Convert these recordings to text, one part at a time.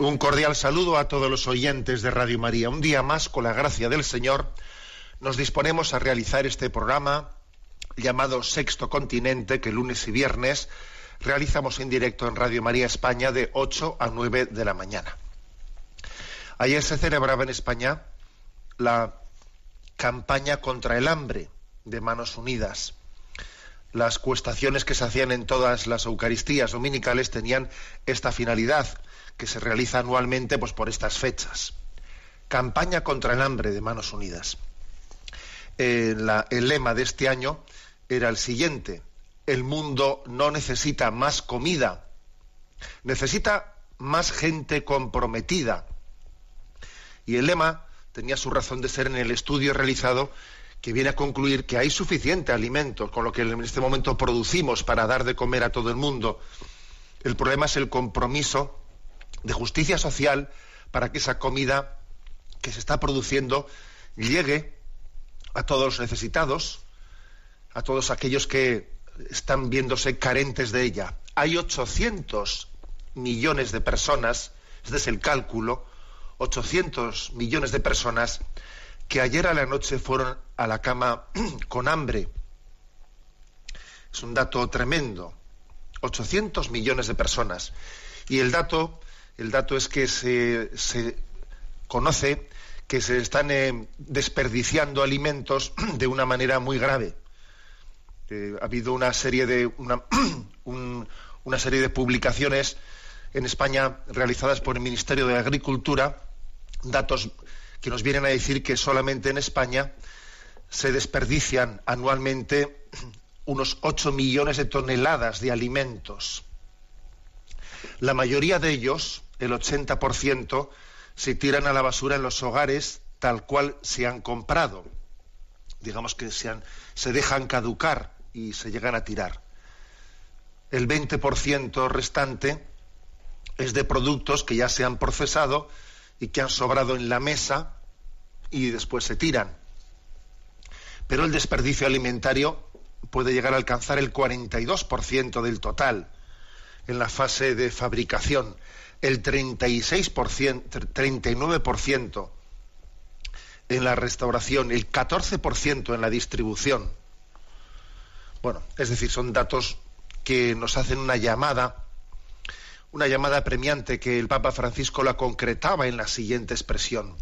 Un cordial saludo a todos los oyentes de Radio María. Un día más, con la gracia del Señor, nos disponemos a realizar este programa llamado Sexto Continente, que lunes y viernes realizamos en directo en Radio María España de 8 a 9 de la mañana. Ayer se celebraba en España la campaña contra el hambre de Manos Unidas. Las cuestaciones que se hacían en todas las Eucaristías dominicales tenían esta finalidad, que se realiza anualmente pues, por estas fechas. Campaña contra el hambre de Manos Unidas. Eh, el lema de este año era el siguiente. El mundo no necesita más comida, necesita más gente comprometida. Y el lema tenía su razón de ser en el estudio realizado que viene a concluir que hay suficiente alimento con lo que en este momento producimos para dar de comer a todo el mundo. El problema es el compromiso de justicia social para que esa comida que se está produciendo llegue a todos los necesitados, a todos aquellos que están viéndose carentes de ella. Hay 800 millones de personas, este es el cálculo, 800 millones de personas que ayer a la noche fueron a la cama con hambre. Es un dato tremendo. 800 millones de personas. Y el dato, el dato es que se, se conoce que se están eh, desperdiciando alimentos de una manera muy grave. Eh, ha habido una serie de una, un- una serie de publicaciones en España realizadas por el Ministerio de Agricultura, datos que nos vienen a decir que solamente en España se desperdician anualmente unos 8 millones de toneladas de alimentos. La mayoría de ellos, el 80%, se tiran a la basura en los hogares tal cual se han comprado. Digamos que se, han- se dejan caducar y se llegan a tirar. El 20% restante es de productos que ya se han procesado y que han sobrado en la mesa y después se tiran. Pero el desperdicio alimentario puede llegar a alcanzar el 42% del total en la fase de fabricación, el 36%, 39% en la restauración, el 14% en la distribución. Bueno, es decir, son datos que nos hacen una llamada, una llamada premiante que el Papa Francisco la concretaba en la siguiente expresión.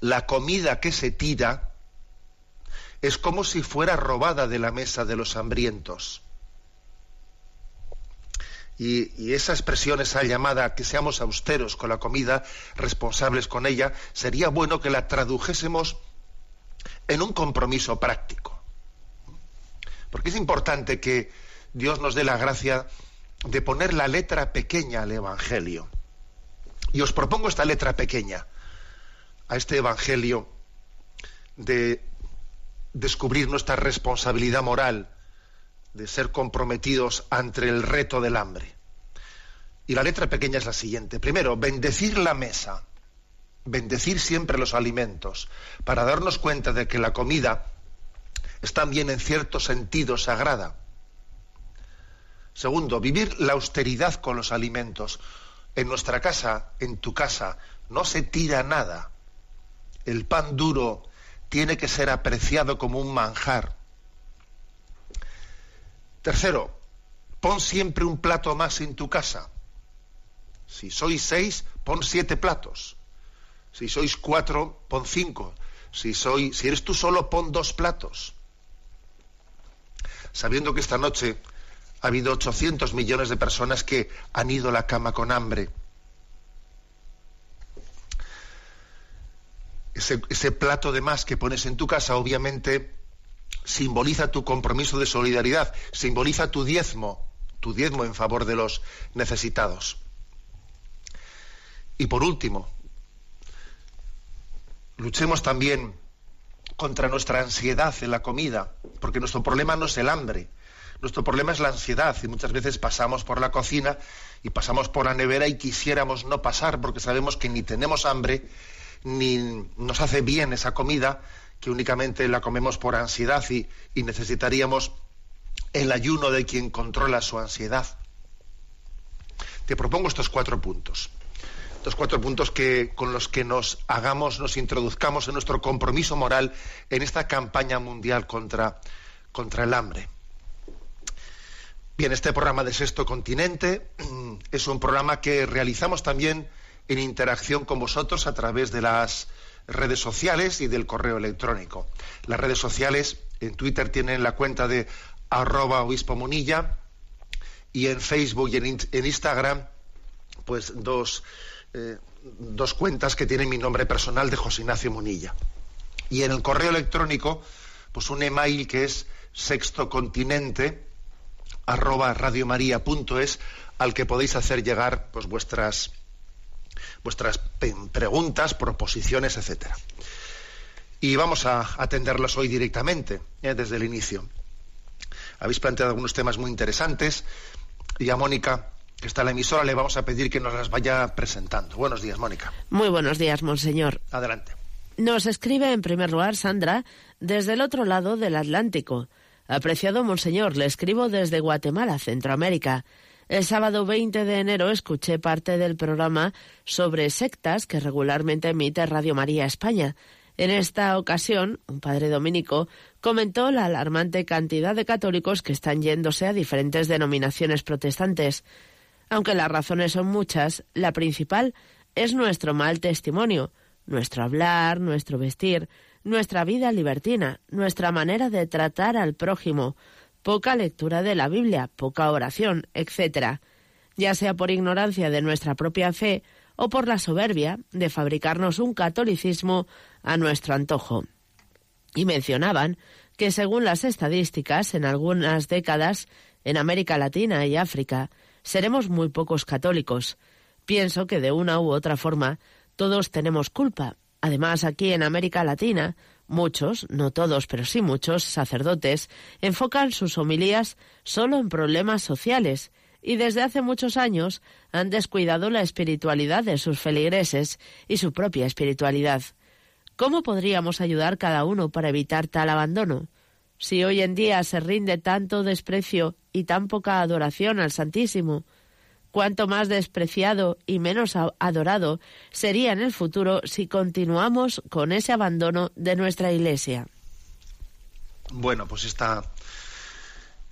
La comida que se tira es como si fuera robada de la mesa de los hambrientos. Y, esa expresión, esa llamada a que seamos austeros con la comida, responsables con ella, sería bueno que la tradujésemos en un compromiso práctico. Porque es importante que Dios nos dé la gracia de poner la letra pequeña al Evangelio. Y os propongo esta letra pequeña a este Evangelio de descubrir nuestra responsabilidad moral, de ser comprometidos ante el reto del hambre. Y la letra pequeña es la siguiente. Primero, bendecir la mesa, bendecir siempre los alimentos, para darnos cuenta de que la comida es también en cierto sentido sagrada. Segundo, vivir la austeridad con los alimentos. En nuestra casa, en tu casa, no se tira nada. El pan duro tiene que ser apreciado como un manjar. Tercero, pon siempre un plato más en tu casa. Si sois seis, pon siete platos. Si sois cuatro, pon cinco. Si, si eres tú solo, pon dos platos. Sabiendo que esta noche ha habido 800 millones de personas que han ido a la cama con hambre. Ese, plato de más que pones en tu casa, obviamente, simboliza tu compromiso de solidaridad, simboliza tu diezmo, tu diezmo en favor de los necesitados. Y por último, luchemos también contra nuestra ansiedad en la comida, porque nuestro problema no es el hambre, nuestro problema es la ansiedad y muchas veces pasamos por la cocina y pasamos por la nevera y quisiéramos no pasar porque sabemos que ni tenemos hambre ni nos hace bien esa comida, que únicamente la comemos por ansiedad y, necesitaríamos el ayuno de quien controla su ansiedad. Te propongo estos cuatro puntos. Estos cuatro puntos que, con los que nos hagamos, nos introduzcamos en nuestro compromiso moral en esta campaña mundial contra, contra el hambre. Bien, este programa de Sexto Continente es un programa que realizamos también en interacción con vosotros a través de las redes sociales y del correo electrónico. Las redes sociales en Twitter tienen la cuenta de arroba obispo munilla y en Facebook y en, Instagram pues dos, eh, dos cuentas que tienen mi nombre personal de José Ignacio Munilla. Y en el correo electrónico pues un email que es sextocontinente arroba radiomaria.es al que podéis hacer llegar pues vuestras vuestras preguntas, proposiciones, etcétera. Y vamos a atenderlas hoy directamente, eh, desde el inicio. Habéis planteado algunos temas muy interesantes y a Mónica, que está en la emisora, le vamos a pedir que nos las vaya presentando. Buenos días, Mónica. Muy buenos días, monseñor. Adelante. Nos escribe en primer lugar Sandra desde el otro lado del Atlántico. Apreciado monseñor, le escribo desde Guatemala, Centroamérica. El sábado 20 de enero escuché parte del programa sobre sectas que regularmente emite Radio María España. En esta ocasión, un padre dominico comentó la alarmante cantidad de católicos que están yéndose a diferentes denominaciones protestantes. Aunque las razones son muchas, la principal es nuestro mal testimonio, nuestro hablar, nuestro vestir, nuestra vida libertina, nuestra manera de tratar al prójimo, poca lectura de la Biblia, poca oración, etc., ya sea por ignorancia de nuestra propia fe o por la soberbia de fabricarnos un catolicismo a nuestro antojo. Y mencionaban que según las estadísticas, en algunas décadas, en América Latina y África, seremos muy pocos católicos. Pienso que de una u otra forma todos tenemos culpa. Además, aquí en América Latina Muchos, no todos, pero sí muchos, sacerdotes, enfocan sus homilías solo en problemas sociales y desde hace muchos años han descuidado la espiritualidad de sus feligreses y su propia espiritualidad. ¿Cómo podríamos ayudar cada uno para evitar tal abandono? Si hoy en día se rinde tanto desprecio y tan poca adoración al Santísimo, cuánto más despreciado y menos adorado sería en el futuro si continuamos con ese abandono de nuestra Iglesia. Bueno, pues esta,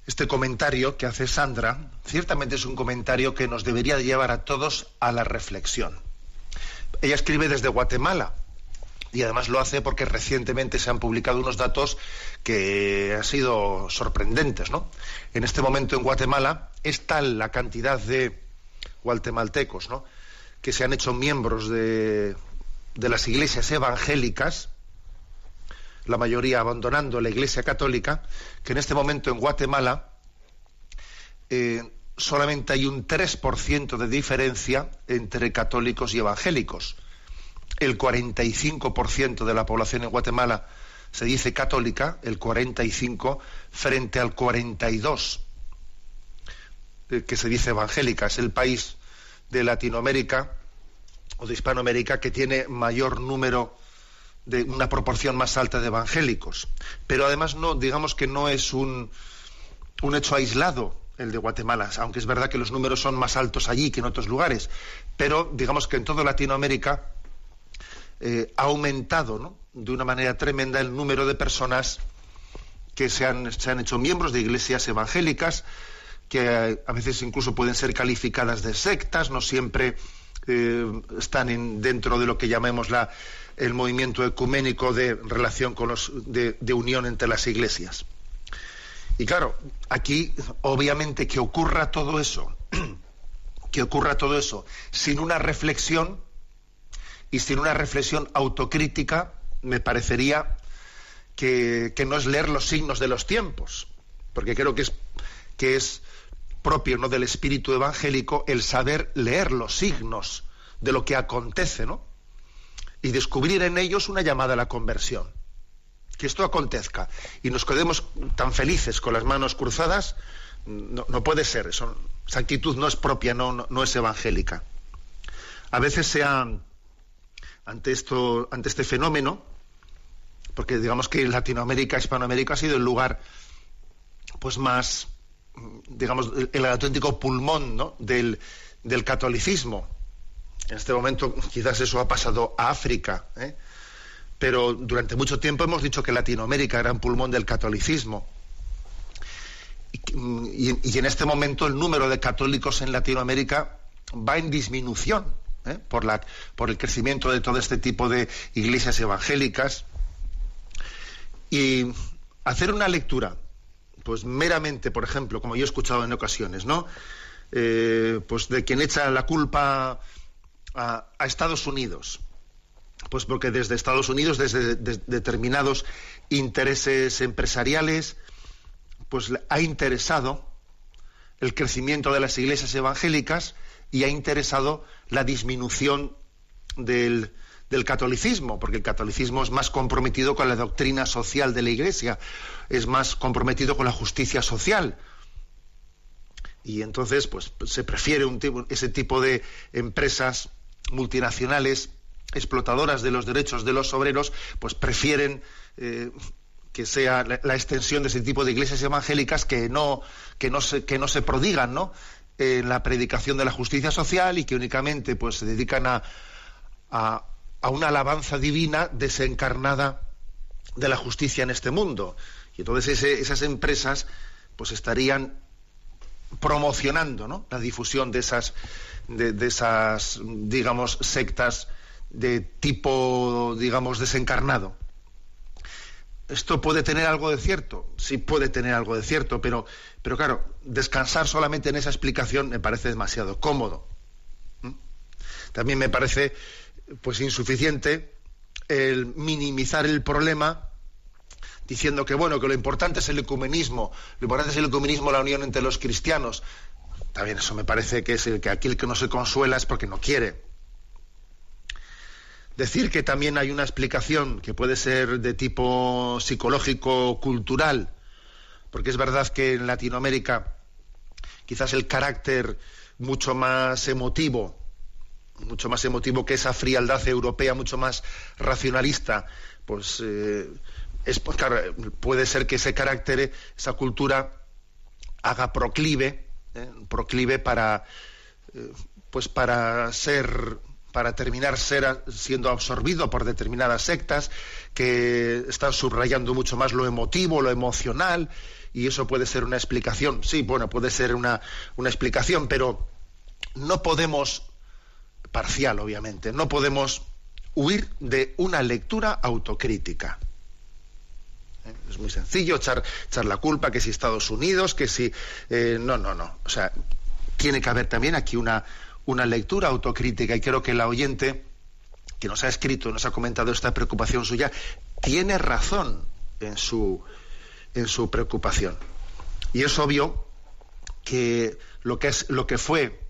este comentario que hace Sandra ciertamente es un comentario que nos debería llevar a todos a la reflexión. Ella escribe desde Guatemala y además lo hace porque recientemente se han publicado unos datos que han sido sorprendentes. ¿no? En este momento en Guatemala es tal la cantidad de guatemaltecos, ¿no? que se han hecho miembros de, de las iglesias evangélicas, la mayoría abandonando la iglesia católica, que en este momento en Guatemala eh, solamente hay un 3% de diferencia entre católicos y evangélicos. El 45% de la población en Guatemala se dice católica, el 45 frente al 42 eh, que se dice evangélica. Es el país de Latinoamérica o de Hispanoamérica que tiene mayor número de una proporción más alta de evangélicos. Pero además no, digamos que no es un, un hecho aislado el de Guatemala, aunque es verdad que los números son más altos allí que en otros lugares, pero digamos que en toda Latinoamérica eh, ha aumentado de una manera tremenda el número de personas que se han, se han hecho miembros de iglesias evangélicas, que a veces incluso pueden ser calificadas de sectas, no siempre eh, están dentro de lo que llamemos la, el movimiento ecuménico de relación con los, de, de unión entre las iglesias. Y claro, aquí obviamente que ocurra todo eso, que ocurra todo eso sin una reflexión y sin una reflexión autocrítica, me parecería que, no es leer los signos de los tiempos, porque creo que es, que es propio ¿no? del espíritu evangélico el saber leer los signos de lo que acontece, ¿no? Y descubrir en ellos una llamada a la conversión que esto acontezca y nos quedemos tan felices con las manos cruzadas, no, puede ser. Eso, esa actitud no es propia, no, no, es evangélica. A veces sea ante esto, ante este fenómeno, porque digamos que Latinoamérica, Hispanoamérica ha sido el lugar pues más, digamos, el, auténtico pulmón ¿no? del, del catolicismo. En este momento quizás eso ha pasado a África. ¿eh? pero durante mucho tiempo hemos dicho que Latinoamérica era un pulmón del catolicismo. Y, en este momento el número de católicos en Latinoamérica va en disminución ¿eh? por, la, por el crecimiento de todo este tipo de iglesias evangélicas. Y hacer una lectura, pues meramente, por ejemplo, como yo he escuchado en ocasiones, ¿no? Eh, pues de quien echa la culpa a Estados Unidos pues porque desde Estados Unidos, desde determinados intereses empresariales, pues ha interesado el crecimiento de las iglesias evangélicas y ha interesado la disminución del, del catolicismo, porque el catolicismo es más comprometido con la doctrina social de la Iglesia, es más comprometido con la justicia social. Y entonces, pues se prefiere ese tipo de empresas multinacionales explotadoras de los derechos de los obreros, pues prefieren eh, que sea la, extensión de ese tipo de iglesias evangélicas que no, que no, se, que no se prodigan ¿no? en la predicación de la justicia social y que únicamente pues, se dedican a, una alabanza divina desencarnada de la justicia en este mundo. Y entonces esas empresas pues estarían promocionando la difusión de esas, de, de esas digamos, sectas de tipo, digamos, desencarnado. ¿Esto puede tener algo de cierto? Sí puede tener algo de cierto, pero, pero claro, descansar solamente en esa explicación me parece demasiado cómodo. ¿Mm? También me parece pues insuficiente el minimizar el problema diciendo que bueno, que lo importante es el ecumenismo, lo importante es el ecumenismo, la unión entre los cristianos. También eso me parece que es el que aquí el que no se consuela es porque no quiere. Decir que también hay una explicación que puede ser de tipo psicológico, cultural, porque es verdad que en Latinoamérica quizás el carácter mucho más emotivo, mucho más emotivo que esa frialdad europea, mucho más racionalista, pues, eh, es, pues, puede ser que ese carácter, esa cultura, haga proclive, eh, proclive para, eh, pues para ser para terminar ser, siendo absorbido por determinadas sectas que están subrayando mucho más lo emotivo, lo emocional, y eso puede ser una explicación. Sí, bueno, puede ser una, una explicación, pero no podemos, parcial obviamente, no podemos huir de una lectura autocrítica. ¿Eh? Es muy sencillo echar, echar, la culpa que si Estados Unidos, que si... Eh, no, no, no. O sea, tiene que haber también aquí una, una lectura autocrítica y creo que la oyente que nos ha escrito, nos ha comentado esta preocupación suya, tiene razón en su, en su preocupación. Y es obvio que lo que, es, lo que fue,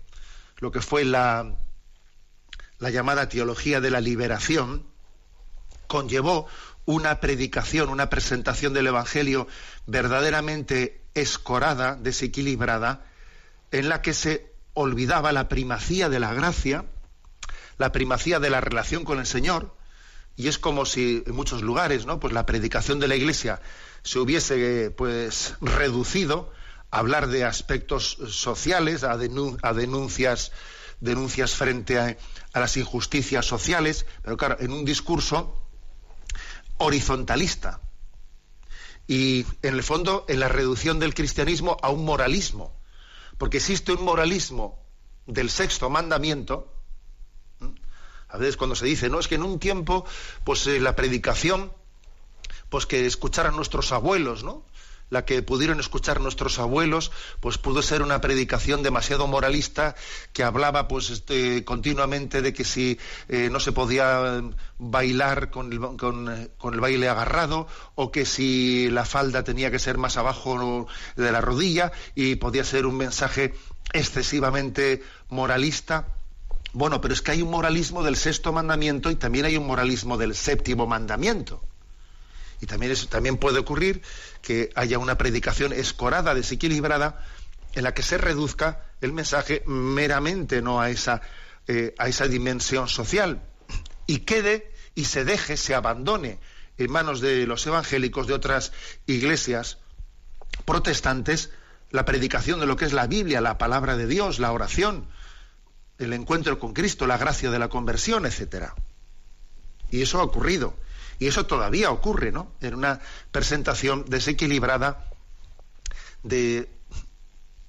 lo que fue la, la llamada teología de la liberación conllevó una predicación, una presentación del Evangelio verdaderamente escorada, desequilibrada, en la que se olvidaba la primacía de la gracia, la primacía de la relación con el Señor, y es como si en muchos lugares, ¿no? Pues la predicación de la Iglesia se hubiese pues reducido a hablar de aspectos sociales, a, denuncias, denuncias frente a, las injusticias sociales, pero claro, en un discurso horizontalista. Y en el fondo, en la reducción del cristianismo a un moralismo porque existe un moralismo del sexto mandamiento A veces cuando se dice, no, es que en un tiempo, pues eh, la predicación, pues que escucharan nuestros abuelos, ¿no? La que pudieron escuchar nuestros abuelos, pues pudo ser una predicación demasiado moralista que hablaba pues este, continuamente de que si eh, no se podía bailar con el, con, el, baile agarrado o que si la falda tenía que ser más abajo de la rodilla y podía ser un mensaje excesivamente moralista. Bueno, pero es que hay un moralismo del sexto mandamiento y también hay un moralismo del séptimo mandamiento. Y también, también puede ocurrir que haya una predicación escorada, desequilibrada, en la que se reduzca el mensaje meramente no a esa, eh, a esa dimensión social y quede y se deje, se abandone en manos de los evangélicos de otras iglesias protestantes la predicación de lo que es la Biblia, la palabra de Dios, la oración, el encuentro con Cristo, la gracia de la conversión, etcétera. Y eso ha ocurrido. Y eso todavía ocurre, ¿no? En una presentación desequilibrada de,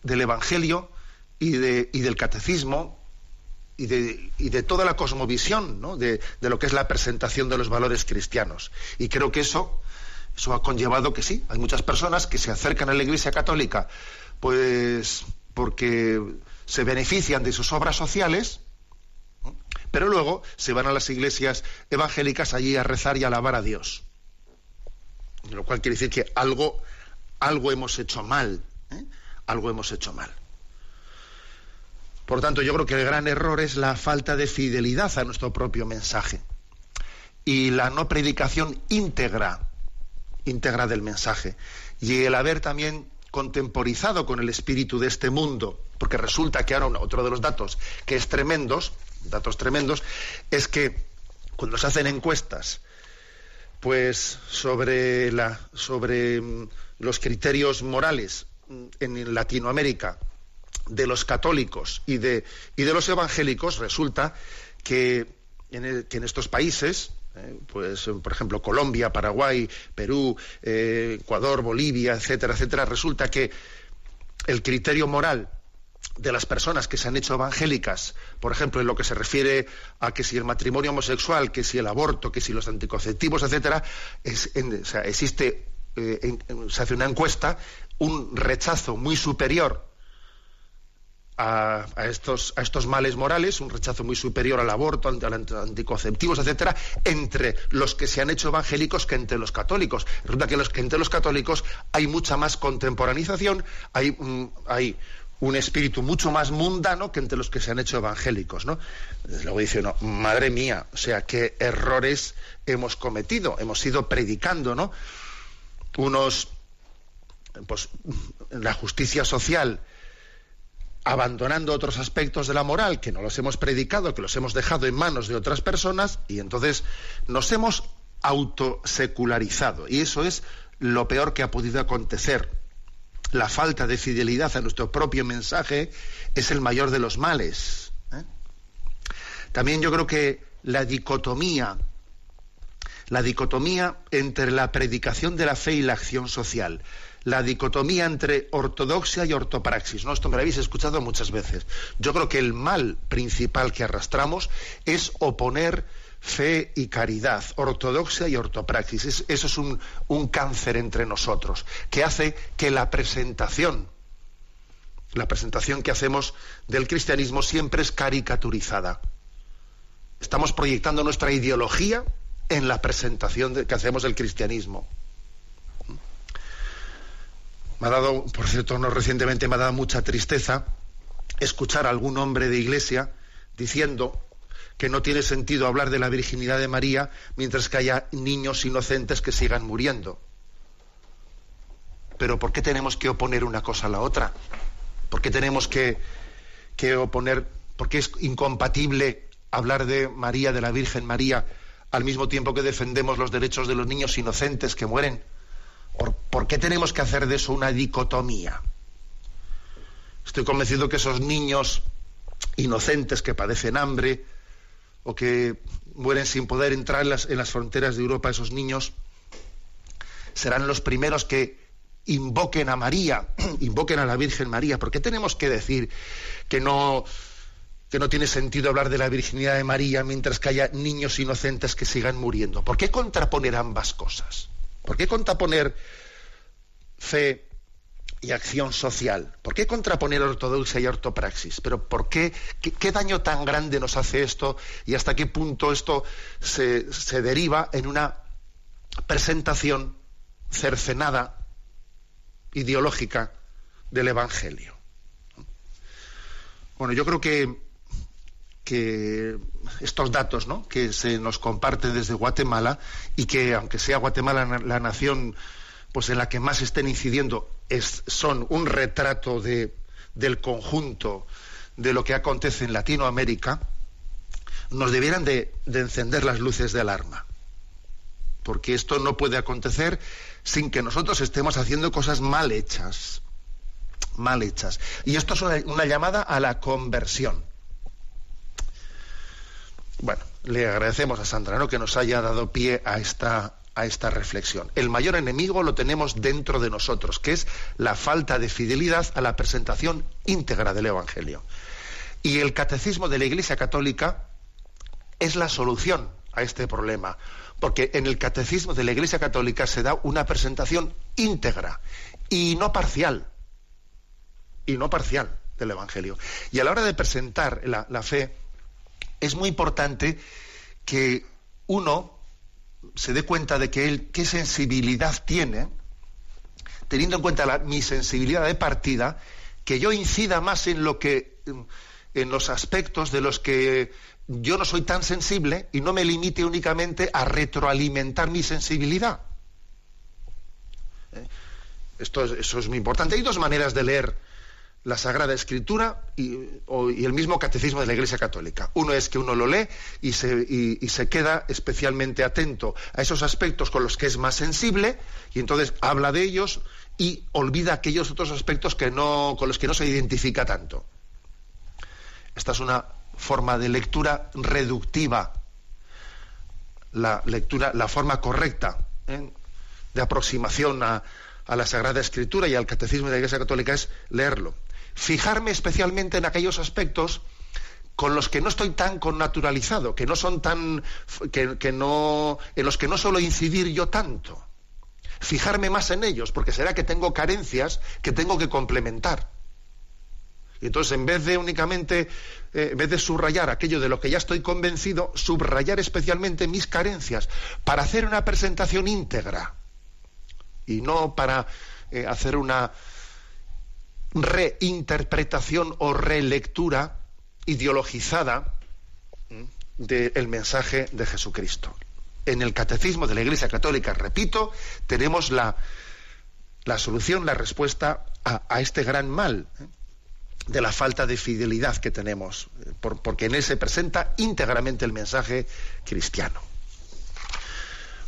del Evangelio y, de, y del catecismo y de, y de, toda la cosmovisión ¿no? de, de, lo que es la presentación de los valores cristianos. Y creo que eso, eso ha conllevado que sí, hay muchas personas que se acercan a la Iglesia Católica pues porque se benefician de sus obras sociales, pero luego se van a las iglesias evangélicas allí a rezar y a alabar a Dios. Lo cual quiere decir que algo, algo hemos hecho mal. ¿eh? Algo hemos hecho mal. Por tanto, yo creo que el gran error es la falta de fidelidad a nuestro propio mensaje y la no predicación íntegra, íntegra del mensaje. Y el haber también contemporizado con el espíritu de este mundo, porque resulta que ahora otro de los datos que es tremendos, datos tremendos, es que cuando se hacen encuestas, pues sobre, la, sobre mm, los criterios morales mm, en Latinoamérica de los católicos y de, y de los evangélicos, resulta que en, estos países, eh, pues por ejemplo Colombia, Paraguay, Perú, eh, Ecuador, Bolivia, etcétera, etcétera, resulta que el criterio moral de las personas que se han hecho evangélicas, por ejemplo, en lo que se refiere a que si el matrimonio homosexual, que si el aborto, que si los anticonceptivos, etcétera, es, o sea, existe, eh, se hace una encuesta, un rechazo muy superior a, a, estos, a estos males morales, un rechazo muy superior al aborto, a los anticonceptivos, etcétera, entre los que se han hecho evangélicos que entre los católicos. Resulta que, que entre los católicos hay mucha más contemporanización, hay, um, hay un espíritu mucho más mundano que entre los que se han hecho evangélicos, ¿no? Luego dice uno, madre mía, o sea, qué errores hemos cometido, hemos ido predicando, ¿no? Unos, pues, la justicia social, abandonando otros aspectos de la moral que no los hemos predicado, que los hemos dejado en manos de otras personas, y entonces nos hemos autosecularizado. Y eso es lo peor que ha podido acontecer la falta de fidelidad a nuestro propio mensaje es el mayor de los males. ¿eh? También yo creo que la dicotomía, la dicotomía entre la predicación de la fe y la acción social, la dicotomía entre ortodoxia y ortopraxis. ¿no? Esto me lo habéis escuchado muchas veces. Yo creo que el mal principal que arrastramos es oponer fe y caridad, ortodoxia y ortopraxis. eso es un, un cáncer entre nosotros, que hace que la presentación, la presentación que hacemos del cristianismo siempre es caricaturizada. Estamos proyectando nuestra ideología en la presentación que hacemos del cristianismo. Me ha dado, por cierto, no recientemente me ha dado mucha tristeza escuchar a algún hombre de iglesia diciendo que no tiene sentido hablar de la virginidad de María mientras que haya niños inocentes que sigan muriendo. Pero ¿por qué tenemos que oponer una cosa a la otra? ¿Por qué tenemos que, que oponer, por qué es incompatible hablar de María, de la Virgen María, al mismo tiempo que defendemos los derechos de los niños inocentes que mueren? ¿Por, ¿Por, qué tenemos que hacer de eso una dicotomía? Estoy convencido que esos niños inocentes que padecen hambre, o que mueren sin poder entrar en las, fronteras de Europa, esos niños, serán los primeros que invoquen a María, invoquen a la Virgen María. ¿Por qué tenemos que decir que no, que no tiene sentido hablar de la virginidad de María mientras que haya niños inocentes que sigan muriendo. ¿Por qué contraponer ambas cosas? ¿Por qué contraponer fe y acción social? ¿Por qué contraponer ortodoxia y ortopraxis? ¿Pero por qué, qué, daño tan grande nos hace esto y hasta qué punto esto se, deriva en una presentación cercenada, ideológica del Evangelio? Bueno, yo creo que que estos datos ¿no? que se nos comparten desde Guatemala y que aunque sea Guatemala la nación pues en la que más estén incidiendo es, son un retrato de, del conjunto de lo que acontece en Latinoamérica, nos debieran de, de encender las luces de alarma. Porque esto no puede acontecer sin que nosotros estemos haciendo cosas mal hechas. Mal hechas. Y esto es una llamada a la conversión bueno, le agradecemos a Sandra ¿no? que nos haya dado pie a esta, a esta reflexión. El mayor enemigo lo tenemos dentro de nosotros, que es la falta de fidelidad a la presentación íntegra del Evangelio. Y el catecismo de la Iglesia Católica es la solución a este problema, porque en el catecismo de la Iglesia Católica se da una presentación íntegra y no parcial, y no parcial del Evangelio. Y a la hora de presentar la, la fe, es muy importante que uno se dé cuenta de que él qué sensibilidad tiene, teniendo en cuenta mi sensibilidad de partida, que yo incida más en lo que en los aspectos de los que yo no soy tan sensible y no me limite únicamente a retroalimentar mi sensibilidad. ¿Eh? Esto eso es muy importante. Hay dos maneras de leer la Sagrada Escritura y, el mismo catecismo de la Iglesia Católica. Uno es que uno lo lee y se, se, queda especialmente atento a esos aspectos con los que es más sensible y entonces habla de ellos y olvida aquellos otros aspectos que no, con los que no se identifica tanto. Esta es una forma de lectura reductiva, la lectura, la forma correcta ¿eh? de aproximación a la Sagrada Escritura y al Catecismo de la Iglesia Católica es leerlo fijarme especialmente en aquellos aspectos con los que no estoy tan connaturalizado, que no son tan, que, no, en los que no suelo incidir yo tanto. Fijarme más en ellos, porque será que tengo carencias que tengo que complementar. Y entonces, en vez de únicamente, eh, en vez de subrayar aquello de lo que ya estoy convencido, subrayar especialmente mis carencias para hacer una presentación íntegra y no para eh, hacer una, reinterpretación o relectura ideologizada del mensaje de Jesucristo. En el catecismo de la Iglesia Católica, repito, tenemos la, la solución, la respuesta a, este gran mal ¿eh? de la falta de fidelidad que tenemos, eh, porque en él se presenta íntegramente el mensaje cristiano.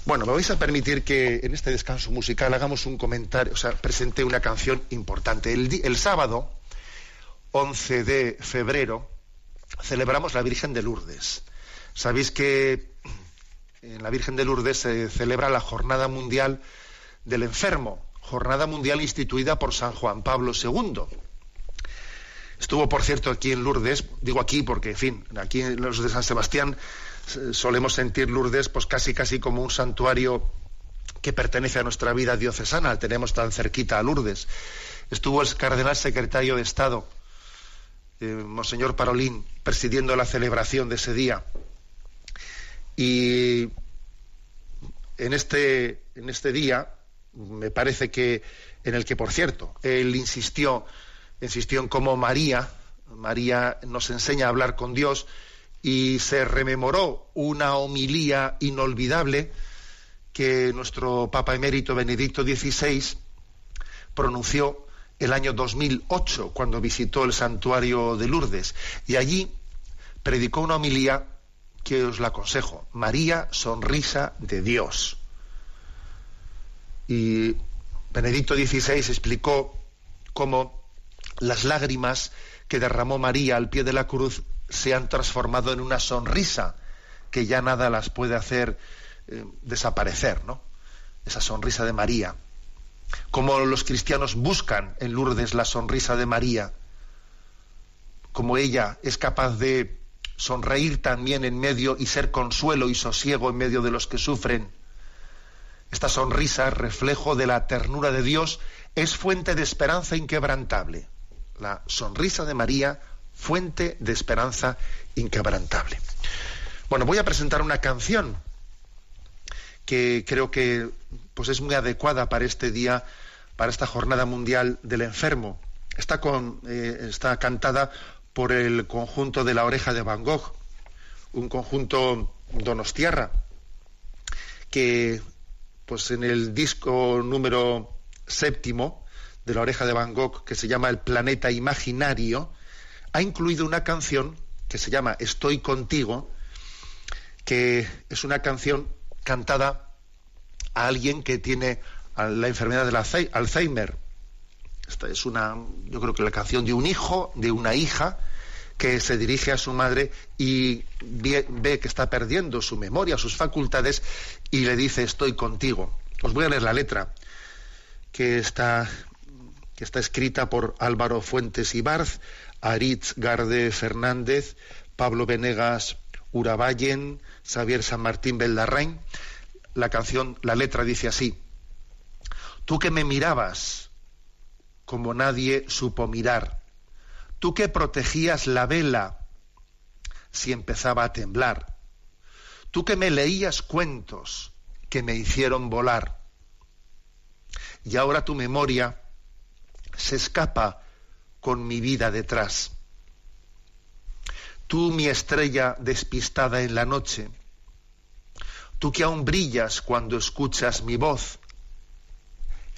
Bueno, me vais a permitir que en este descanso musical hagamos un comentario, o sea, presente una canción importante. El, sábado, 11 de febrero, celebramos la Virgen de Lourdes. Sabéis que en la Virgen de Lourdes se celebra la Jornada Mundial del Enfermo, jornada mundial instituida por San Juan Pablo II. Estuvo, por cierto, aquí en Lourdes, digo aquí porque, en fin, aquí en los de San Sebastián solemos sentir Lourdes pues casi casi como un santuario que pertenece a nuestra vida diocesana, tenemos tan cerquita a Lourdes. Estuvo el cardenal secretario de Estado, eh, Monseñor Parolín, presidiendo la celebración de ese día. Y en este, en este día, me parece que, en el que, por cierto, él insistió, insistió en cómo María, María nos enseña a hablar con Dios, y se rememoró una homilía inolvidable que nuestro Papa emérito Benedicto XVI pronunció el año 2008 cuando visitó el santuario de Lourdes y allí predicó una homilía que os la aconsejo, María Sonrisa de Dios. Y Benedicto XVI explicó cómo las lágrimas que derramó María al pie de la cruz se han transformado en una sonrisa que ya nada las puede hacer eh, desaparecer, ¿no? Esa sonrisa de María. Como los cristianos buscan en Lourdes la sonrisa de María, como ella es capaz de sonreír también en medio y ser consuelo y sosiego en medio de los que sufren. Esta sonrisa, reflejo de la ternura de Dios, es fuente de esperanza inquebrantable. La sonrisa de María, fuente de esperanza inquebrantable. Bueno, voy a presentar una canción que creo que pues es muy adecuada para este día, para esta jornada mundial del enfermo. Está, con, eh, cantada por el conjunto de la oreja de Van Gogh, un conjunto donostiarra, que pues en el disco número séptimo de la oreja de Van Gogh, que se llama El planeta imaginario, ha incluido una canción que se llama Estoy contigo, que es una canción cantada a alguien que tiene la enfermedad del Alzheimer. Esta es una, yo creo que la canción de un hijo, de una hija, que se dirige a su madre y ve, que está perdiendo su memoria, sus facultades, y le dice, estoy contigo. Os voy a leer la letra, que está, que está escrita por Álvaro Fuentes Ibarz, Aritz Garde Fernández, Pablo Venegas Uraballen, Xavier San Martín Beldarrain. La canción, la letra dice así, Tú que me mirabas como nadie supo mirar, tú que protegías la vela si empezaba a temblar, tú que me leías cuentos que me hicieron volar, y ahora tu memoria se escapa con mi vida detrás. Tú, mi estrella despistada en la noche, tú que aún brillas cuando escuchas mi voz,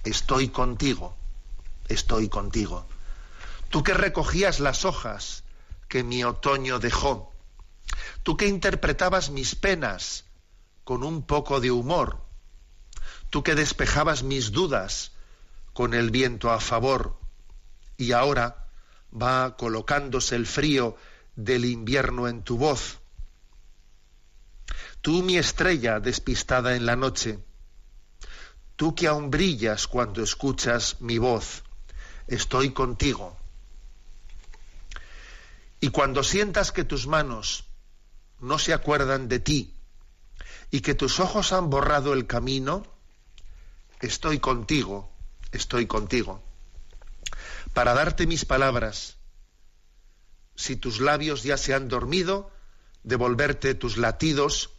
estoy contigo, estoy contigo. Tú que recogías las hojas que mi otoño dejó, tú que interpretabas mis penas con un poco de humor, tú que despejabas mis dudas con el viento a favor, y ahora va colocándose el frío del invierno en tu voz. Tú mi estrella despistada en la noche, tú que aún brillas cuando escuchas mi voz, estoy contigo. Y cuando sientas que tus manos no se acuerdan de ti y que tus ojos han borrado el camino, estoy contigo, estoy contigo. Para darte mis palabras, si tus labios ya se han dormido, devolverte tus latidos,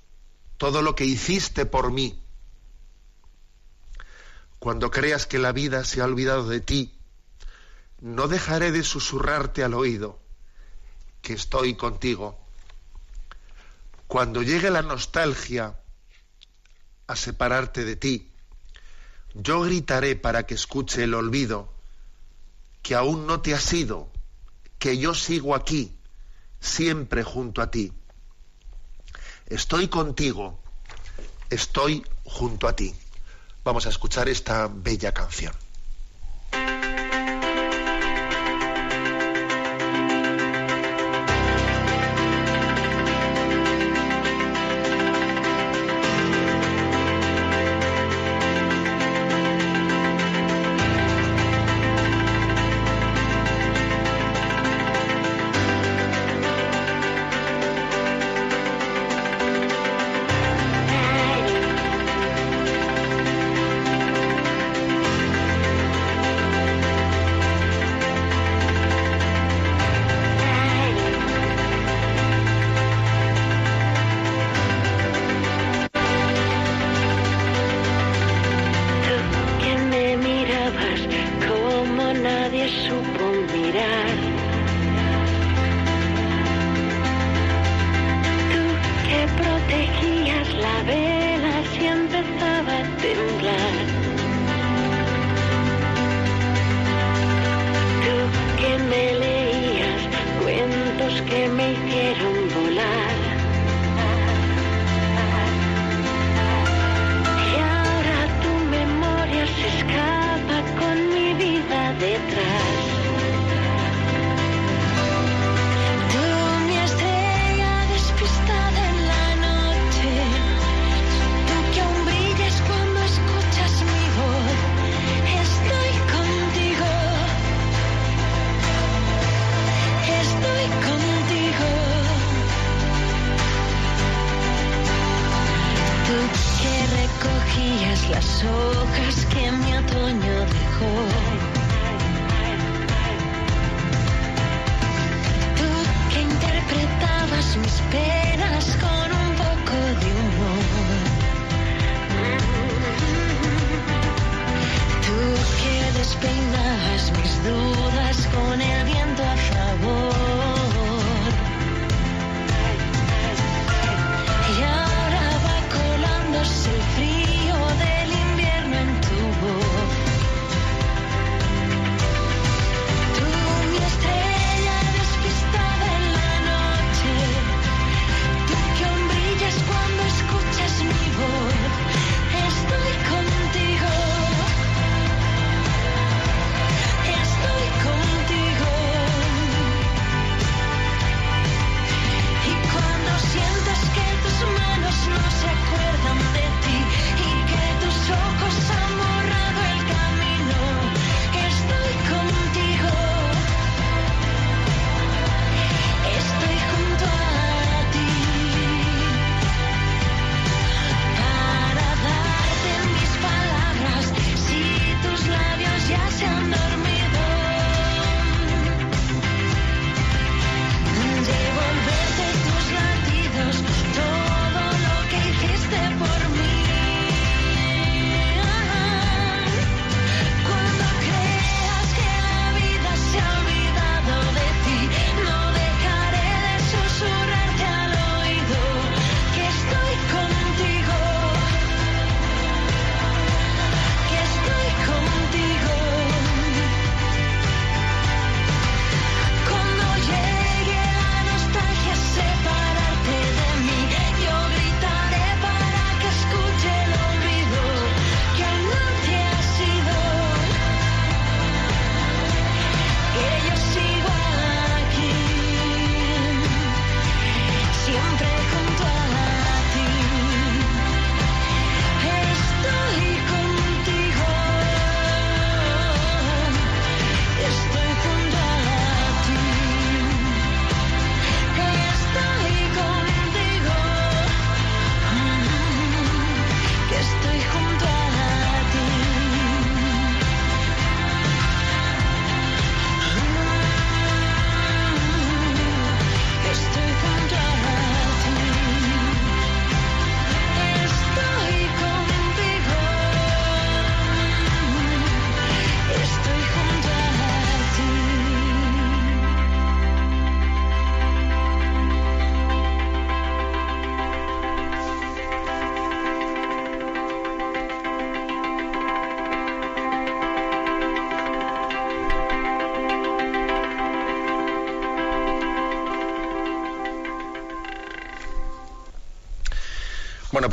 todo lo que hiciste por mí. Cuando creas que la vida se ha olvidado de ti, no dejaré de susurrarte al oído que estoy contigo. Cuando llegue la nostalgia a separarte de ti, yo gritaré para que escuche el olvido, que aún no te has ido, que yo sigo aquí, siempre junto a ti. Estoy contigo, estoy junto a ti. Vamos a escuchar esta bella canción.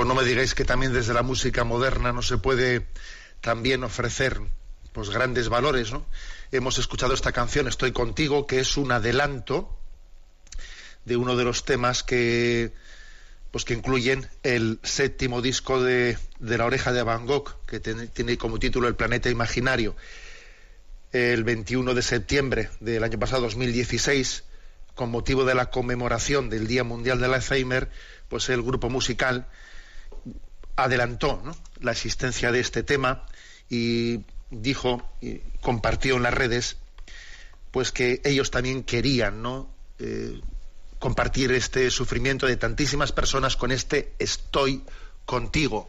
No me digáis que también desde la música moderna no se puede también ofrecer pues grandes valores, ¿no? Hemos escuchado esta canción Estoy contigo, que es un adelanto de uno de los temas que pues que incluyen el séptimo disco de, de La oreja de Van Gogh, que tiene como título El planeta imaginario. El 21 de septiembre del año pasado, 2016, con motivo de la conmemoración del Día Mundial del Alzheimer, pues el grupo musical adelantó la existencia de este tema y dijo y compartió en las redes pues que ellos también querían no Eh, compartir este sufrimiento de tantísimas personas con este estoy contigo.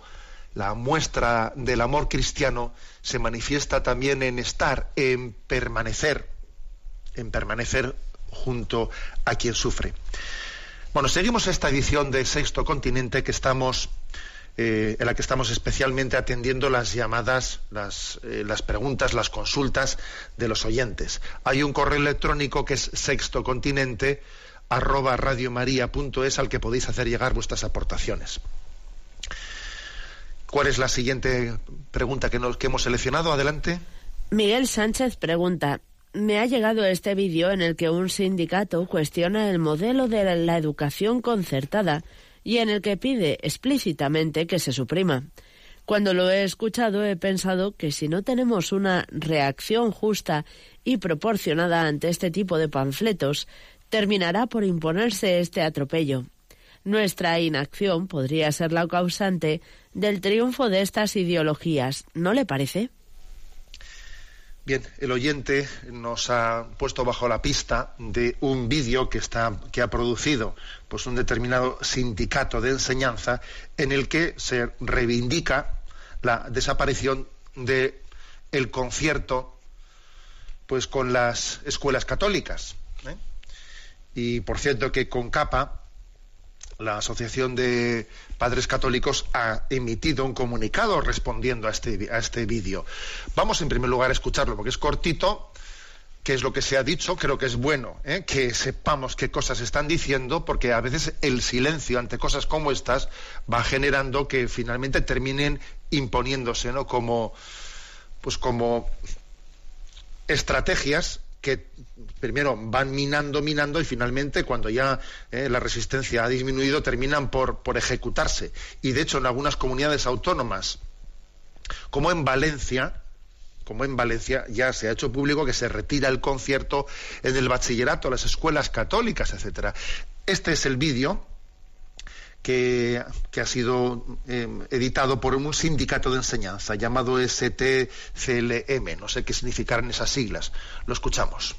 La muestra del amor cristiano se manifiesta también en estar en permanecer en permanecer junto a quien sufre. Bueno seguimos esta edición de Sexto Continente que estamos eh, en la que estamos especialmente atendiendo las llamadas, las, eh, las preguntas, las consultas de los oyentes. Hay un correo electrónico que es sextocontinente arroba radiomaria.es al que podéis hacer llegar vuestras aportaciones. ¿Cuál es la siguiente pregunta que, nos, que hemos seleccionado? Adelante. Miguel Sánchez pregunta, me ha llegado este vídeo en el que un sindicato cuestiona el modelo de la educación concertada y en el que pide explícitamente que se suprima. Cuando lo he escuchado he pensado que si no tenemos una reacción justa y proporcionada ante este tipo de panfletos, terminará por imponerse este atropello. Nuestra inacción podría ser la causante del triunfo de estas ideologías. ¿No le parece? Bien, el oyente nos ha puesto bajo la pista de un vídeo que está que ha producido pues un determinado sindicato de enseñanza en el que se reivindica la desaparición de el concierto pues con las escuelas católicas. ¿eh? Y por cierto que con capa la Asociación de Padres Católicos ha emitido un comunicado respondiendo a este, a este vídeo. Vamos en primer lugar a escucharlo porque es cortito, qué es lo que se ha dicho, creo que es bueno ¿eh? que sepamos qué cosas están diciendo, porque a veces el silencio ante cosas como estas va generando que finalmente terminen imponiéndose, ¿no? Como, pues como estrategias que primero van minando, minando y finalmente cuando ya eh, la resistencia ha disminuido terminan por, por ejecutarse. Y de hecho en algunas comunidades autónomas, como en Valencia, como en Valencia ya se ha hecho público que se retira el concierto en el bachillerato, las escuelas católicas, etcétera. Este es el vídeo que, ha sido eh, editado por un sindicato de enseñanza llamado STCLM. No sé qué significarán esas siglas. Lo escuchamos.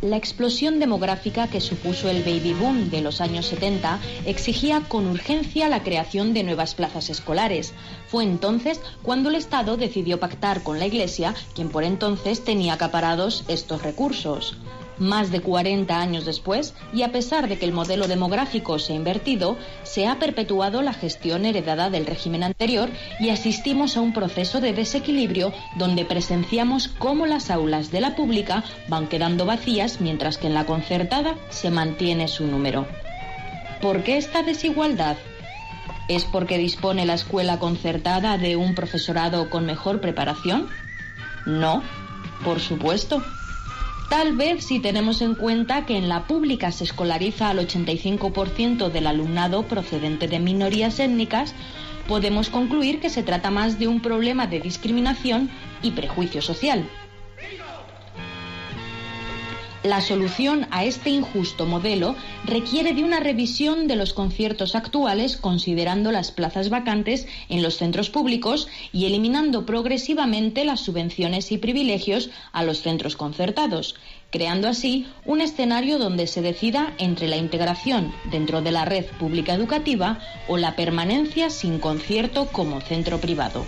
La explosión demográfica que supuso el baby boom de los años 70 exigía con urgencia la creación de nuevas plazas escolares. Fue entonces cuando el Estado decidió pactar con la Iglesia, quien por entonces tenía acaparados estos recursos. Más de 40 años después, y a pesar de que el modelo demográfico se ha invertido, se ha perpetuado la gestión heredada del régimen anterior y asistimos a un proceso de desequilibrio donde presenciamos cómo las aulas de la pública van quedando vacías mientras que en la concertada se mantiene su número. ¿Por qué esta desigualdad? ¿Es porque dispone la escuela concertada de un profesorado con mejor preparación? No, por supuesto. Tal vez si tenemos en cuenta que en la pública se escolariza al 85% del alumnado procedente de minorías étnicas, podemos concluir que se trata más de un problema de discriminación y prejuicio social. La solución a este injusto modelo requiere de una revisión de los conciertos actuales considerando las plazas vacantes en los centros públicos y eliminando progresivamente las subvenciones y privilegios a los centros concertados, creando así un escenario donde se decida entre la integración dentro de la red pública educativa o la permanencia sin concierto como centro privado.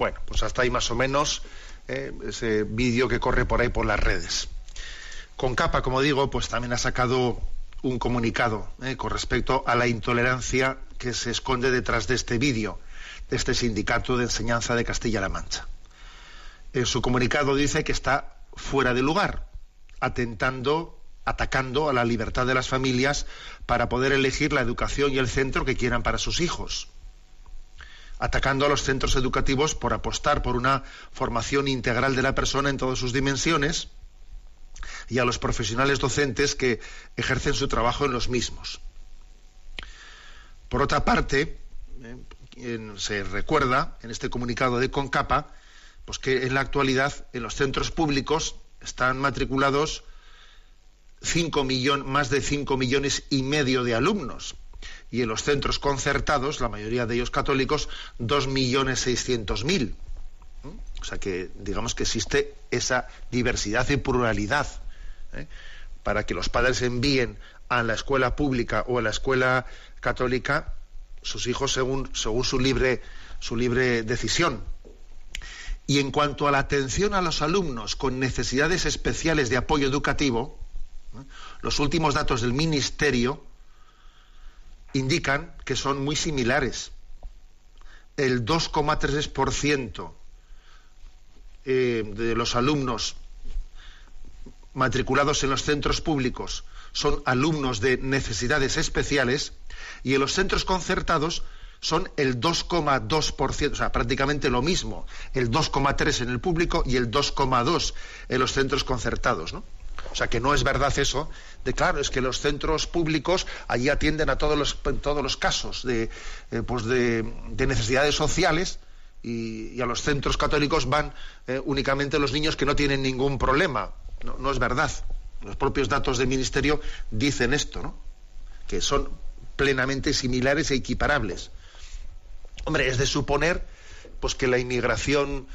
Bueno, pues hasta ahí más o menos eh, ese vídeo que corre por ahí por las redes. Con capa, como digo, pues también ha sacado un comunicado eh, con respecto a la intolerancia que se esconde detrás de este vídeo, de este sindicato de enseñanza de Castilla-La Mancha. En su comunicado dice que está fuera de lugar, atentando, atacando a la libertad de las familias para poder elegir la educación y el centro que quieran para sus hijos atacando a los centros educativos por apostar por una formación integral de la persona en todas sus dimensiones y a los profesionales docentes que ejercen su trabajo en los mismos. Por otra parte, eh, se recuerda en este comunicado de CONCAPA pues que en la actualidad en los centros públicos están matriculados más de 5 millones y medio de alumnos y en los centros concertados, la mayoría de ellos católicos, 2.600.000. O sea que digamos que existe esa diversidad y pluralidad ¿eh? para que los padres envíen a la escuela pública o a la escuela católica sus hijos según, según su, libre, su libre decisión. Y en cuanto a la atención a los alumnos con necesidades especiales de apoyo educativo, ¿eh? los últimos datos del Ministerio indican que son muy similares. El 2,3% eh, de los alumnos matriculados en los centros públicos son alumnos de necesidades especiales y en los centros concertados son el 2,2%, o sea, prácticamente lo mismo, el 2,3 en el público y el 2,2 en los centros concertados, ¿no? O sea que no es verdad eso de claro, es que los centros públicos allí atienden a todos los, todos los casos de, eh, pues de, necesidades sociales y, a los centros católicos van eh, únicamente los niños que no tienen ningún problema. No, es verdad. Los propios datos del Ministerio dicen esto, ¿no? Que son plenamente similares e equiparables. Hombre, es de suponer pues que la inmigración,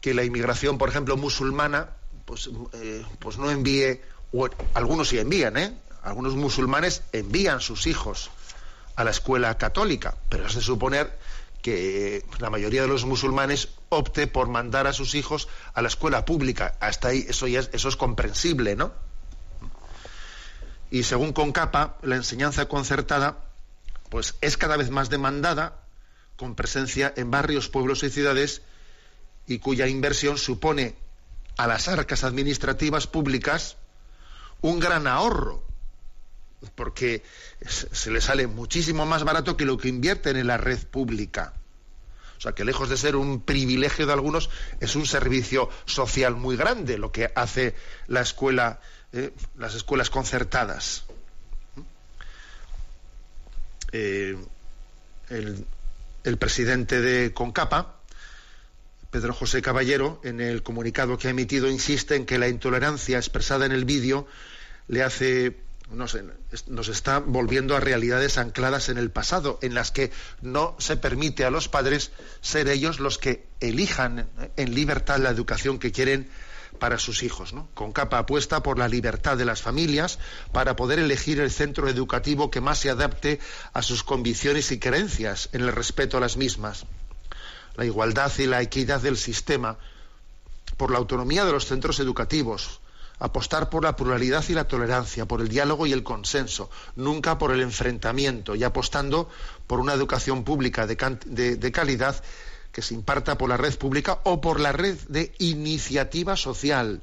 que la inmigración, por ejemplo, musulmana, pues, eh, pues no envíe, algunos sí envían, ¿eh? Algunos musulmanes envían sus hijos a la escuela católica, pero es de suponer que la mayoría de los musulmanes opte por mandar a sus hijos a la escuela pública. Hasta ahí eso ya es, eso es comprensible, ¿no? Y según Concapa, la enseñanza concertada pues es cada vez más demandada con presencia en barrios, pueblos y ciudades y cuya inversión supone a las arcas administrativas públicas un gran ahorro, porque se le sale muchísimo más barato que lo que invierten en la red pública. O sea, que lejos de ser un privilegio de algunos, es un servicio social muy grande lo que hace la escuela, eh, las escuelas concertadas. Eh, el, el presidente de CONCAPA, Pedro José Caballero, en el comunicado que ha emitido, insiste en que la intolerancia expresada en el vídeo le hace, no sé, nos está volviendo a realidades ancladas en el pasado, en las que no se permite a los padres ser ellos los que elijan en libertad la educación que quieren para sus hijos. Con capa apuesta por la libertad de las familias para poder elegir el centro educativo que más se adapte a sus convicciones y creencias en el respeto a las mismas. La igualdad y la equidad del sistema, por la autonomía de los centros educativos, apostar por la pluralidad y la tolerancia, por el diálogo y el consenso, nunca por el enfrentamiento y apostando por una educación pública de, de, calidad que se imparta por la red pública o por la red de iniciativa social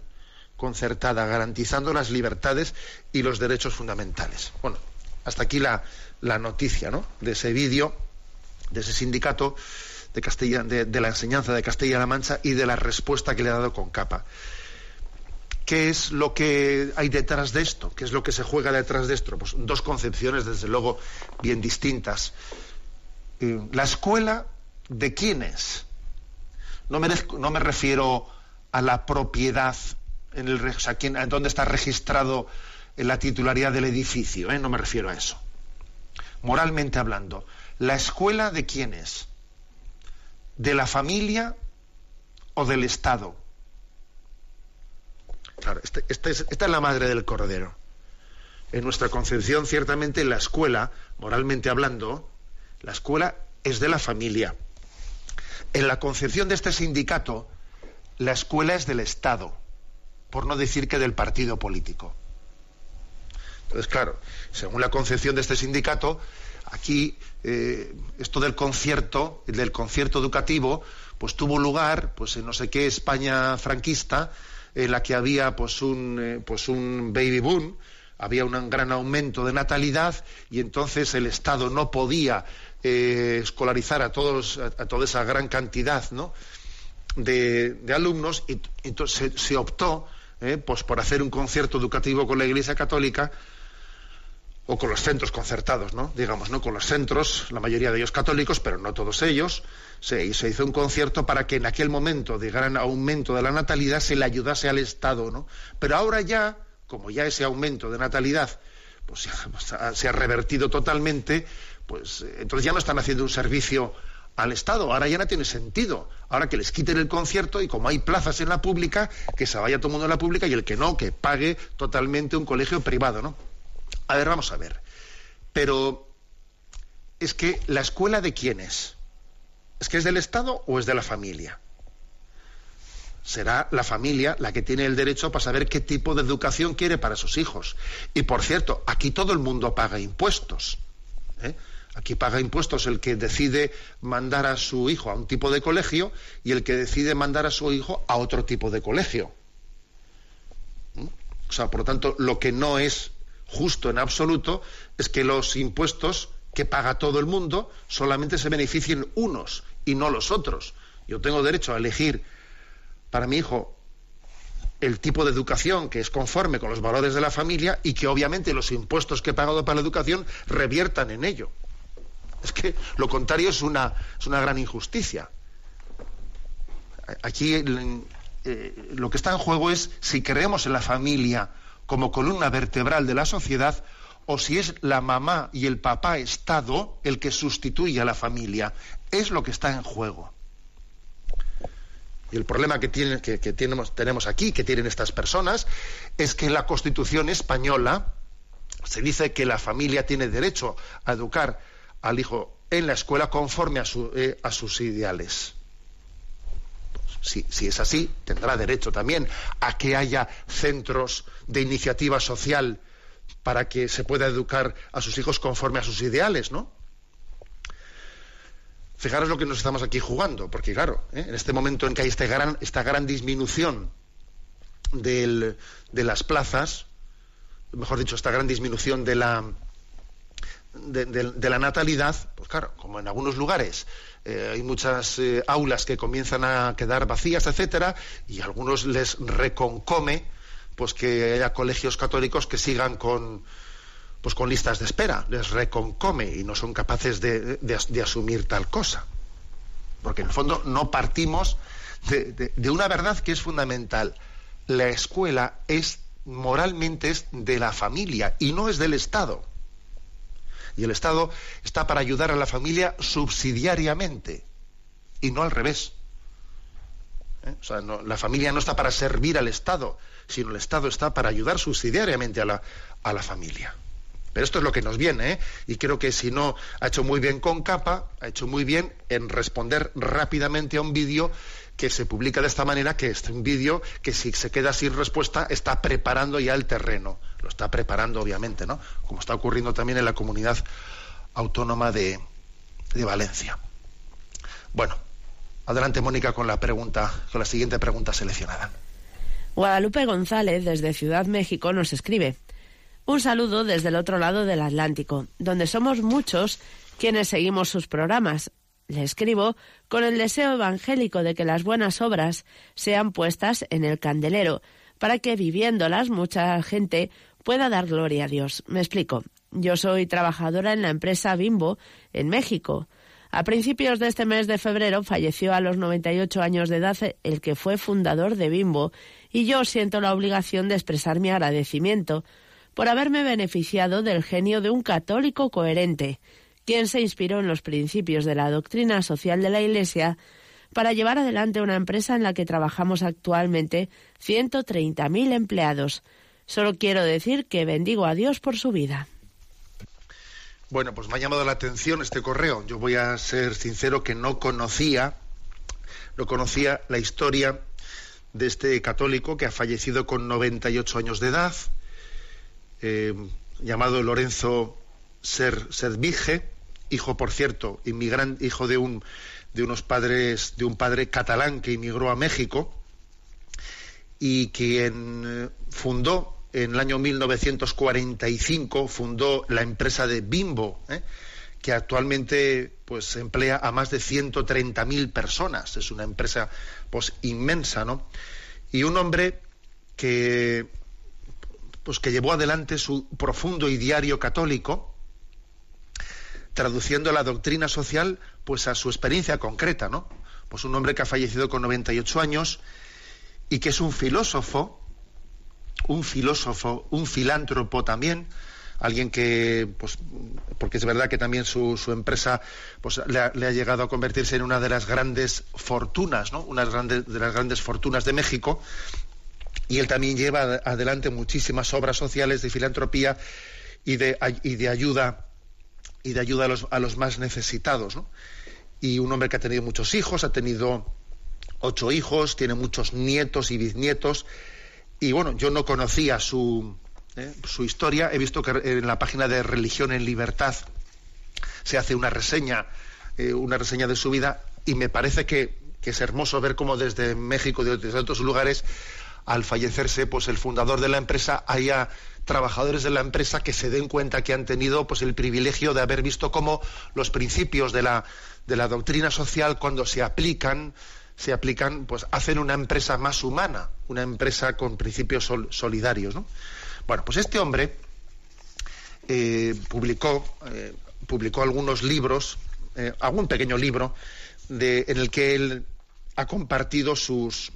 concertada, garantizando las libertades y los derechos fundamentales. Bueno, hasta aquí la, la noticia ¿no? de ese vídeo, de ese sindicato de, Castilla, de, la enseñanza de Castilla-La Mancha y de la respuesta que le ha dado con capa. ¿Qué es lo que hay detrás de esto? ¿Qué es lo que se juega detrás de esto? Pues dos concepciones, desde luego, bien distintas. Eh, la escuela ¿De quién es? No me, no me refiero a la propiedad, en el, o sea, quién, dónde está registrado en la titularidad del edificio, ¿eh? no me refiero a eso. Moralmente hablando, ¿la escuela de quién es? ¿De la familia o del Estado? Claro, este, este es, esta es la madre del cordero. En nuestra concepción, ciertamente, la escuela, moralmente hablando, la escuela es de la familia. En la concepción de este sindicato, la escuela es del Estado, por no decir que del partido político. Entonces, claro, según la concepción de este sindicato, aquí eh, esto del concierto, del concierto educativo, pues tuvo lugar, pues en no sé qué España franquista, en la que había pues un, eh, pues un baby boom, había un gran aumento de natalidad y entonces el Estado no podía eh, escolarizar a todos a, toda esa gran cantidad de, alumnos y entonces se, se optó eh, pues por hacer un concierto educativo con la Iglesia Católica o con los centros concertados, ¿no? digamos, ¿no? con los centros, la mayoría de ellos católicos, pero no todos ellos, se, se, hizo un concierto para que en aquel momento de gran aumento de la natalidad se le ayudase al Estado, ¿no? Pero ahora ya, como ya ese aumento de natalidad pues, se ha, revertido totalmente, pues eh, entonces ya no están haciendo un servicio al Estado. Ahora ya no tiene sentido. Ahora que les quiten el concierto y como hay plazas en la pública, que se vaya todo el mundo en la pública y el que no, que pague totalmente un colegio privado, ¿no? A ver, vamos a ver. Pero es que la escuela de quién es? ¿Es que es del Estado o es de la familia? Será la familia la que tiene el derecho para saber qué tipo de educación quiere para sus hijos. Y por cierto, aquí todo el mundo paga impuestos. ¿eh? Aquí paga impuestos el que decide mandar a su hijo a un tipo de colegio y el que decide mandar a su hijo a otro tipo de colegio. ¿Mm? O sea, por lo tanto, lo que no es justo en absoluto es que los impuestos que paga todo el mundo solamente se beneficien unos y no los otros. Yo tengo derecho a elegir para mi hijo el tipo de educación que es conforme con los valores de la familia y que obviamente los impuestos que he pagado para la educación reviertan en ello. Es que lo contrario es una, es una gran injusticia. Aquí eh, lo que está en juego es si creemos en la familia como columna vertebral de la sociedad o si es la mamá y el papá Estado el que sustituye a la familia. Es lo que está en juego. Y el problema que, tenemos, aquí, que tienen estas personas, es que en la Constitución española se dice que la familia tiene derecho a educar al hijo en la escuela conforme a, eh, a sus ideales. Si, es así, tendrá derecho también a que haya centros de iniciativa social para que se pueda educar a sus hijos conforme a sus ideales, ¿no? Fijaros lo que nos estamos aquí jugando, porque claro, ¿eh? en este momento en que hay esta gran, esta gran disminución de las plazas, mejor dicho, esta gran disminución de la, de, la natalidad, pues claro, como en algunos lugares eh, hay muchas eh, aulas que comienzan a quedar vacías, etcétera, y a algunos les reconcome pues que haya colegios católicos que sigan con pues con listas de espera, les reconcome y no son capaces de, de, asumir tal cosa. Porque en el fondo no partimos de, de, una verdad que es fundamental. La escuela es moralmente es de la familia y no es del Estado. Y el Estado está para ayudar a la familia subsidiariamente y no al revés. ¿Eh? O sea, la familia no está para servir al Estado, sino el Estado está para ayudar subsidiariamente a la, a la familia. Pero esto es lo que nos viene, ¿eh? y creo que si no ha hecho muy bien con capa, ha hecho muy bien en responder rápidamente a un vídeo que se publica de esta manera, que es un vídeo que si se queda sin respuesta está preparando ya el terreno. Lo está preparando, obviamente, ¿no? Como está ocurriendo también en la comunidad autónoma de, de Valencia. Bueno, adelante Mónica con la pregunta, con la siguiente pregunta seleccionada. Guadalupe González, desde Ciudad México, nos escribe. Un saludo desde el otro lado del Atlántico, donde somos muchos quienes seguimos sus programas. Le escribo con el deseo evangélico de que las buenas obras sean puestas en el candelero, para que viviéndolas mucha gente pueda dar gloria a Dios. Me explico. Yo soy trabajadora en la empresa Bimbo en México. A principios de este mes de febrero falleció a los 98 años de edad el que fue fundador de Bimbo y yo siento la obligación de expresar mi agradecimiento por haberme beneficiado del genio de un católico coherente, quien se inspiró en los principios de la doctrina social de la Iglesia para llevar adelante una empresa en la que trabajamos actualmente 130.000 empleados. Solo quiero decir que bendigo a Dios por su vida. Bueno, pues me ha llamado la atención este correo. Yo voy a ser sincero que no conocía, no conocía la historia de este católico que ha fallecido con 98 años de edad, eh, llamado Lorenzo Ser, Servige, hijo, por cierto, inmigrante, hijo de un de unos padres, de un padre catalán que inmigró a México y quien eh, fundó en el año 1945 fundó la empresa de Bimbo, ¿eh? que actualmente pues emplea a más de 130.000 personas. Es una empresa pues inmensa, ¿no? Y un hombre que pues que llevó adelante su profundo ideario católico, traduciendo la doctrina social pues a su experiencia concreta, ¿no? Pues un hombre que ha fallecido con 98 años y que es un filósofo, un filósofo, un filántropo también, alguien que, pues, porque es verdad que también su, su empresa pues, le ha, le, ha, llegado a convertirse en una de las grandes fortunas, ¿no? Una de las grandes fortunas de México, y él también lleva adelante muchísimas obras sociales de filantropía y de, y de ayuda y de ayuda a los, a los más necesitados. ¿no? Y un hombre que ha tenido muchos hijos, ha tenido ocho hijos, tiene muchos nietos y bisnietos. Y bueno, yo no conocía su, eh, su historia. He visto que en la página de Religión en Libertad se hace una reseña, eh, una reseña de su vida, y me parece que, que es hermoso ver cómo desde México desde otros lugares al fallecerse, pues el fundador de la empresa haya trabajadores de la empresa que se den cuenta que han tenido pues el privilegio de haber visto cómo los principios de la, de la doctrina social cuando se aplican se aplican pues hacen una empresa más humana una empresa con principios sol, solidarios ¿no? bueno pues este hombre eh, publicó eh, publicó algunos libros eh, algún pequeño libro de, en el que él ha compartido sus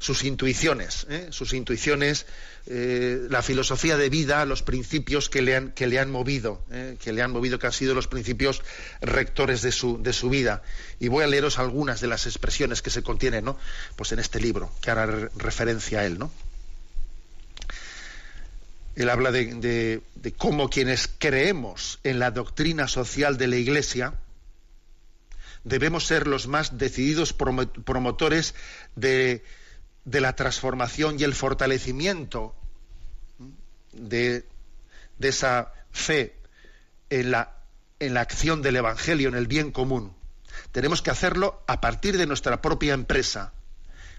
sus intuiciones, ¿eh? sus intuiciones, eh, la filosofía de vida, los principios que le han, que le han movido, ¿eh? que le han movido, que han sido los principios rectores de su, de su vida. Y voy a leeros algunas de las expresiones que se contienen, ¿no? Pues en este libro, que hará re- referencia a él, ¿no? Él habla de, de- cómo quienes creemos en la doctrina social de la Iglesia, debemos ser los más decididos promo- promotores de, de la transformación y el fortalecimiento de, esa fe en la, en la acción del Evangelio, en el bien común. Tenemos que hacerlo a partir de nuestra propia empresa,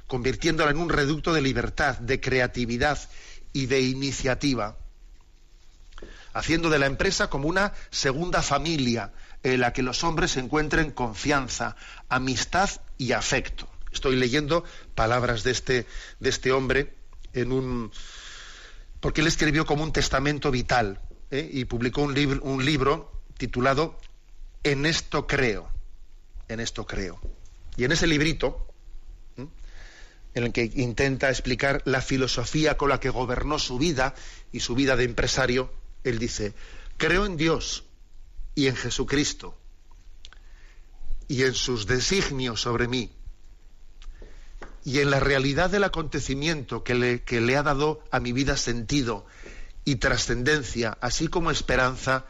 convirtiéndola en un reducto de libertad, de creatividad y de iniciativa, haciendo de la empresa como una segunda familia en la que los hombres encuentren confianza, amistad y afecto. Estoy leyendo palabras de este, de este hombre en un porque él escribió como un testamento vital ¿eh? y publicó un, libro un libro titulado En esto creo, en esto creo. Y en ese librito, en el que intenta explicar la filosofía con la que gobernó su vida y su vida de empresario, él dice, creo en Dios y en Jesucristo y en sus designios sobre mí y en la realidad del acontecimiento que le, que le ha dado a mi vida sentido y trascendencia, así como esperanza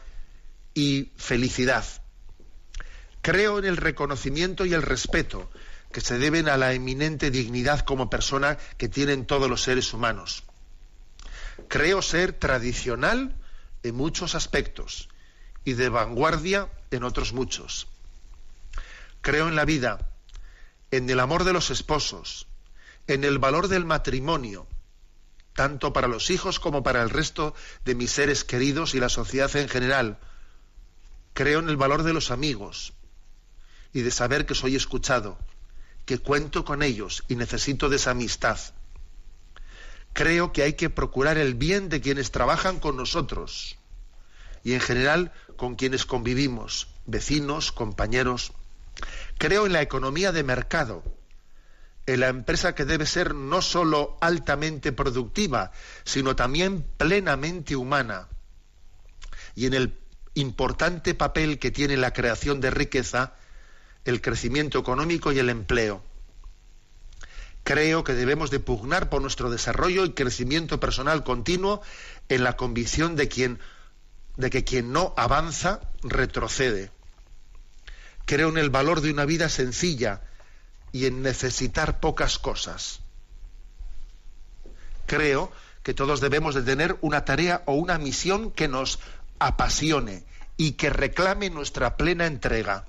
y felicidad. Creo en el reconocimiento y el respeto que se deben a la eminente dignidad como persona que tienen todos los seres humanos. Creo ser tradicional en muchos aspectos y de vanguardia en otros muchos. Creo en la vida, en el amor de los esposos, en el valor del matrimonio, tanto para los hijos como para el resto de mis seres queridos y la sociedad en general. Creo en el valor de los amigos y de saber que soy escuchado, que cuento con ellos y necesito de esa amistad. Creo que hay que procurar el bien de quienes trabajan con nosotros y en general con quienes convivimos, vecinos, compañeros. Creo en la economía de mercado, en la empresa que debe ser no sólo altamente productiva, sino también plenamente humana, y en el importante papel que tiene la creación de riqueza, el crecimiento económico y el empleo. Creo que debemos de pugnar por nuestro desarrollo y crecimiento personal continuo en la convicción de, de que quien no avanza retrocede. Creo en el valor de una vida sencilla y en necesitar pocas cosas. Creo que todos debemos de tener una tarea o una misión que nos apasione y que reclame nuestra plena entrega.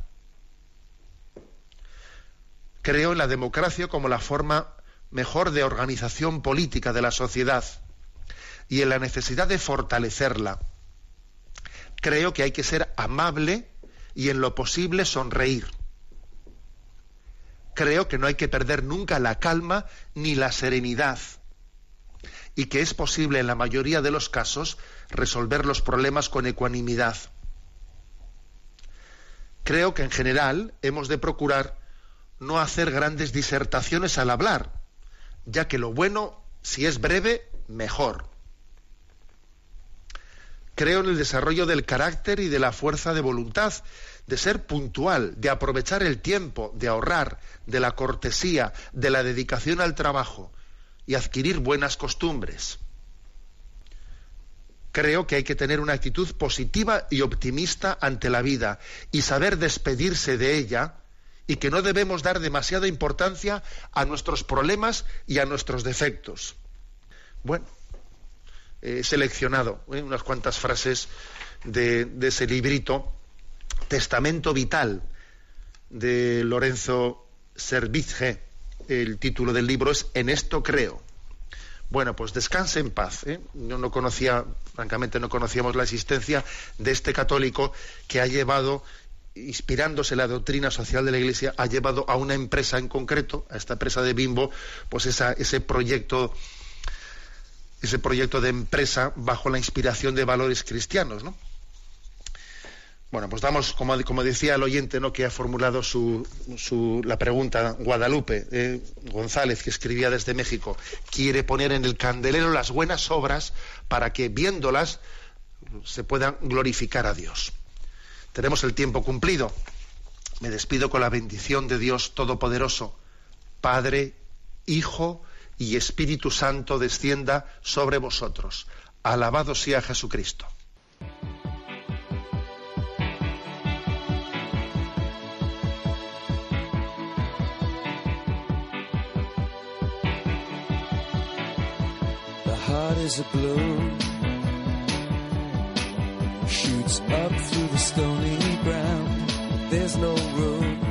Creo en la democracia como la forma mejor de organización política de la sociedad y en la necesidad de fortalecerla. Creo que hay que ser amable y en lo posible sonreír. Creo que no hay que perder nunca la calma ni la serenidad y que es posible en la mayoría de los casos resolver los problemas con ecuanimidad. Creo que en general hemos de procurar no hacer grandes disertaciones al hablar, ya que lo bueno, si es breve, mejor. Creo en el desarrollo del carácter y de la fuerza de voluntad, de ser puntual, de aprovechar el tiempo, de ahorrar, de la cortesía, de la dedicación al trabajo y adquirir buenas costumbres. Creo que hay que tener una actitud positiva y optimista ante la vida y saber despedirse de ella y que no debemos dar demasiada importancia a nuestros problemas y a nuestros defectos. Bueno, he seleccionado ¿eh? unas cuantas frases de, ese librito, Testamento Vital, de Lorenzo Servizge. El título del libro es En esto creo. Bueno, pues descanse en paz. ¿eh? Yo no conocía, francamente no conocíamos la existencia de este católico que ha llevado inspirándose la doctrina social de la Iglesia, ha llevado a una empresa en concreto, a esta empresa de Bimbo, pues esa, ese proyecto, ese proyecto de empresa bajo la inspiración de valores cristianos, ¿no? Bueno, pues damos, como, como decía el oyente ¿no? que ha formulado su, su- la pregunta, Guadalupe eh, González, que escribía desde México, quiere poner en el candelero las buenas obras para que viéndolas se puedan glorificar a Dios. Tenemos el tiempo cumplido. Me despido con la bendición de Dios Todopoderoso, Padre, Hijo y Espíritu Santo descienda sobre vosotros. Alabado sea Jesucristo. The heart is a balloon, shoots up through the stony ground. There's no room,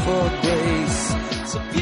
for days.